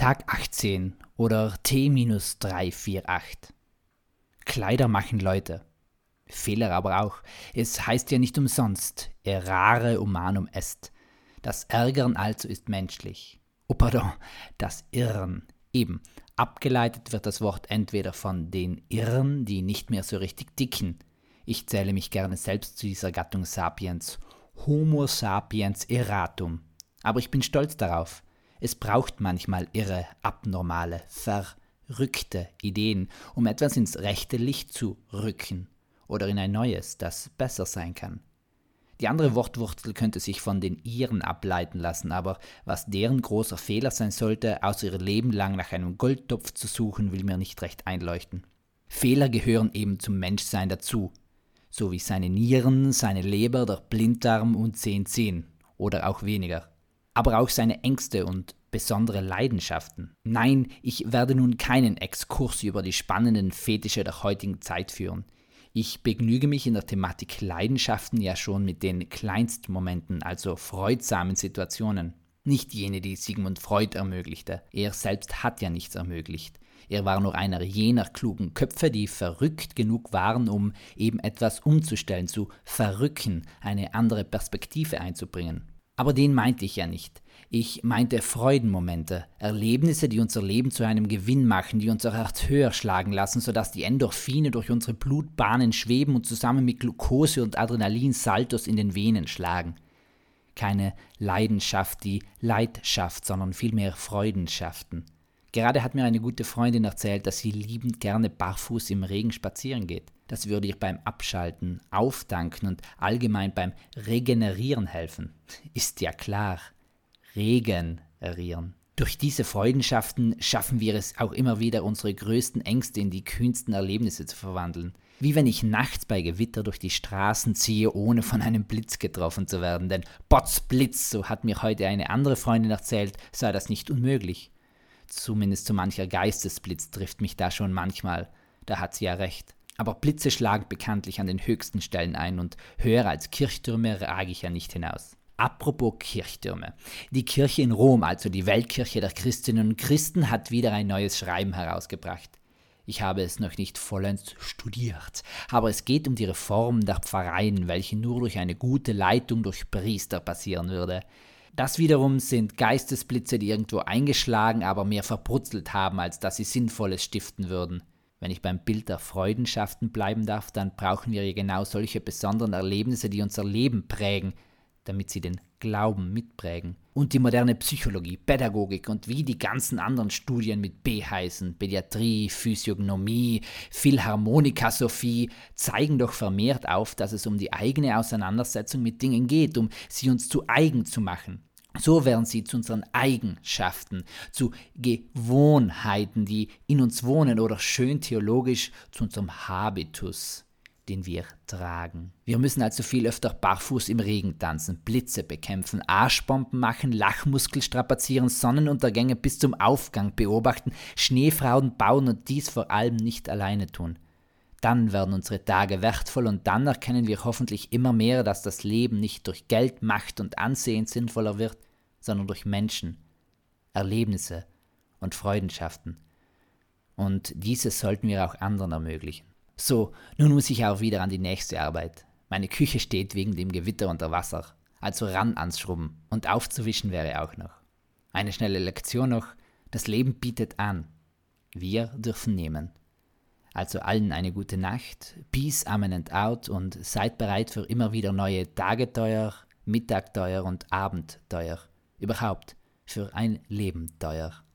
Tag 18 oder T-348. Kleider machen Leute. Fehler aber auch. Es heißt ja nicht umsonst, errare humanum est. Das Ärgern also ist menschlich. Oh pardon, das Irren. Eben, abgeleitet wird das Wort entweder von den Irren, die nicht mehr so richtig dicken. Ich zähle mich gerne selbst zu dieser Gattung Sapiens. Homo sapiens erratum. Aber ich bin stolz darauf. Es braucht manchmal irre, abnormale, verrückte Ideen, um etwas ins rechte Licht zu rücken oder in ein neues, das besser sein kann. Die andere Wortwurzel könnte sich von den Iren ableiten lassen, aber was deren großer Fehler sein sollte, außer ihr Leben lang nach einem Goldtopf zu suchen, will mir nicht recht einleuchten. Fehler gehören eben zum Menschsein dazu, so wie seine Nieren, seine Leber, der Blinddarm und zehn Zehen oder auch weniger aber auch seine Ängste und besondere Leidenschaften. Nein, ich werde nun keinen Exkurs über die spannenden Fetische der heutigen Zeit führen. Ich begnüge mich in der Thematik Leidenschaften ja schon mit den Kleinstmomenten, also freudsamen Situationen. Nicht jene, die Sigmund Freud ermöglichte. Er selbst hat ja nichts ermöglicht. Er war nur einer jener klugen Köpfe, die verrückt genug waren, um eben etwas umzustellen, zu verrücken, eine andere Perspektive einzubringen. Aber den meinte ich ja nicht. Ich meinte Freudenmomente, Erlebnisse, die unser Leben zu einem Gewinn machen, die unser Herz höher schlagen lassen, sodass die Endorphine durch unsere Blutbahnen schweben und zusammen mit Glucose und Adrenalin Saltos in den Venen schlagen. Keine Leidenschaft, die Leidenschaft, sondern vielmehr Freudenschaften. Gerade hat mir eine gute Freundin erzählt, dass sie liebend gerne barfuß im Regen spazieren geht. Das würde ihr beim Abschalten, Aufdanken und allgemein beim Regenerieren helfen. Ist ja klar. Regenerieren. Durch diese Freudenschaften schaffen wir es auch immer wieder, unsere größten Ängste in die kühnsten Erlebnisse zu verwandeln. Wie wenn ich nachts bei Gewitter durch die Straßen ziehe, ohne von einem Blitz getroffen zu werden. Denn Botzblitz, so hat mir heute eine andere Freundin erzählt, sei das nicht unmöglich. Zumindest so mancher Geistesblitz trifft mich da schon manchmal. Da hat sie ja recht. Aber Blitze schlagen bekanntlich an den höchsten Stellen ein und höher als Kirchtürme rage ich ja nicht hinaus. Apropos Kirchtürme. Die Kirche in Rom, also die Weltkirche der Christinnen und Christen, hat wieder ein neues Schreiben herausgebracht. Ich habe es noch nicht vollends studiert, aber es geht um die Reform der Pfarreien, welche nur durch eine gute Leitung durch Priester passieren würde. Das wiederum sind Geistesblitze, die irgendwo eingeschlagen, aber mehr verbrutzelt haben, als dass sie Sinnvolles stiften würden. Wenn ich beim Bild der Freudenschaften bleiben darf, dann brauchen wir ja genau solche besonderen Erlebnisse, die unser Leben prägen, damit sie den Glauben mitprägen. Und die moderne Psychologie, Pädagogik und wie die ganzen anderen Studien mit B heißen, Pädiatrie, Physiognomie, Philharmonika Sophie, zeigen doch vermehrt auf, dass es um die eigene Auseinandersetzung mit Dingen geht, um sie uns zu eigen zu machen. So werden sie zu unseren Eigenschaften, zu Gewohnheiten, die in uns wohnen oder schön theologisch zu unserem Habitus, den wir tragen. Wir müssen also viel öfter barfuß im Regen tanzen, Blitze bekämpfen, Arschbomben machen, Lachmuskel strapazieren, Sonnenuntergänge bis zum Aufgang beobachten, Schneefrauen bauen und dies vor allem nicht alleine tun. Dann werden unsere Tage wertvoll und dann erkennen wir hoffentlich immer mehr, dass das Leben nicht durch Geld, Macht und Ansehen sinnvoller wird, sondern durch Menschen, Erlebnisse und Freudenschaften. Und dieses sollten wir auch anderen ermöglichen. So, nun muss ich auch wieder an die nächste Arbeit. Meine Küche steht wegen dem Gewitter unter Wasser, also ran ans Schrubben und aufzuwischen wäre auch noch. Eine schnelle Lektion noch, das Leben bietet an. Wir dürfen nehmen. Also allen eine gute Nacht, Peace, Amen and Out und seid bereit für immer wieder neue Tageteuer, Mittagteuer und Abendteuer. Überhaupt für ein Leben teuer.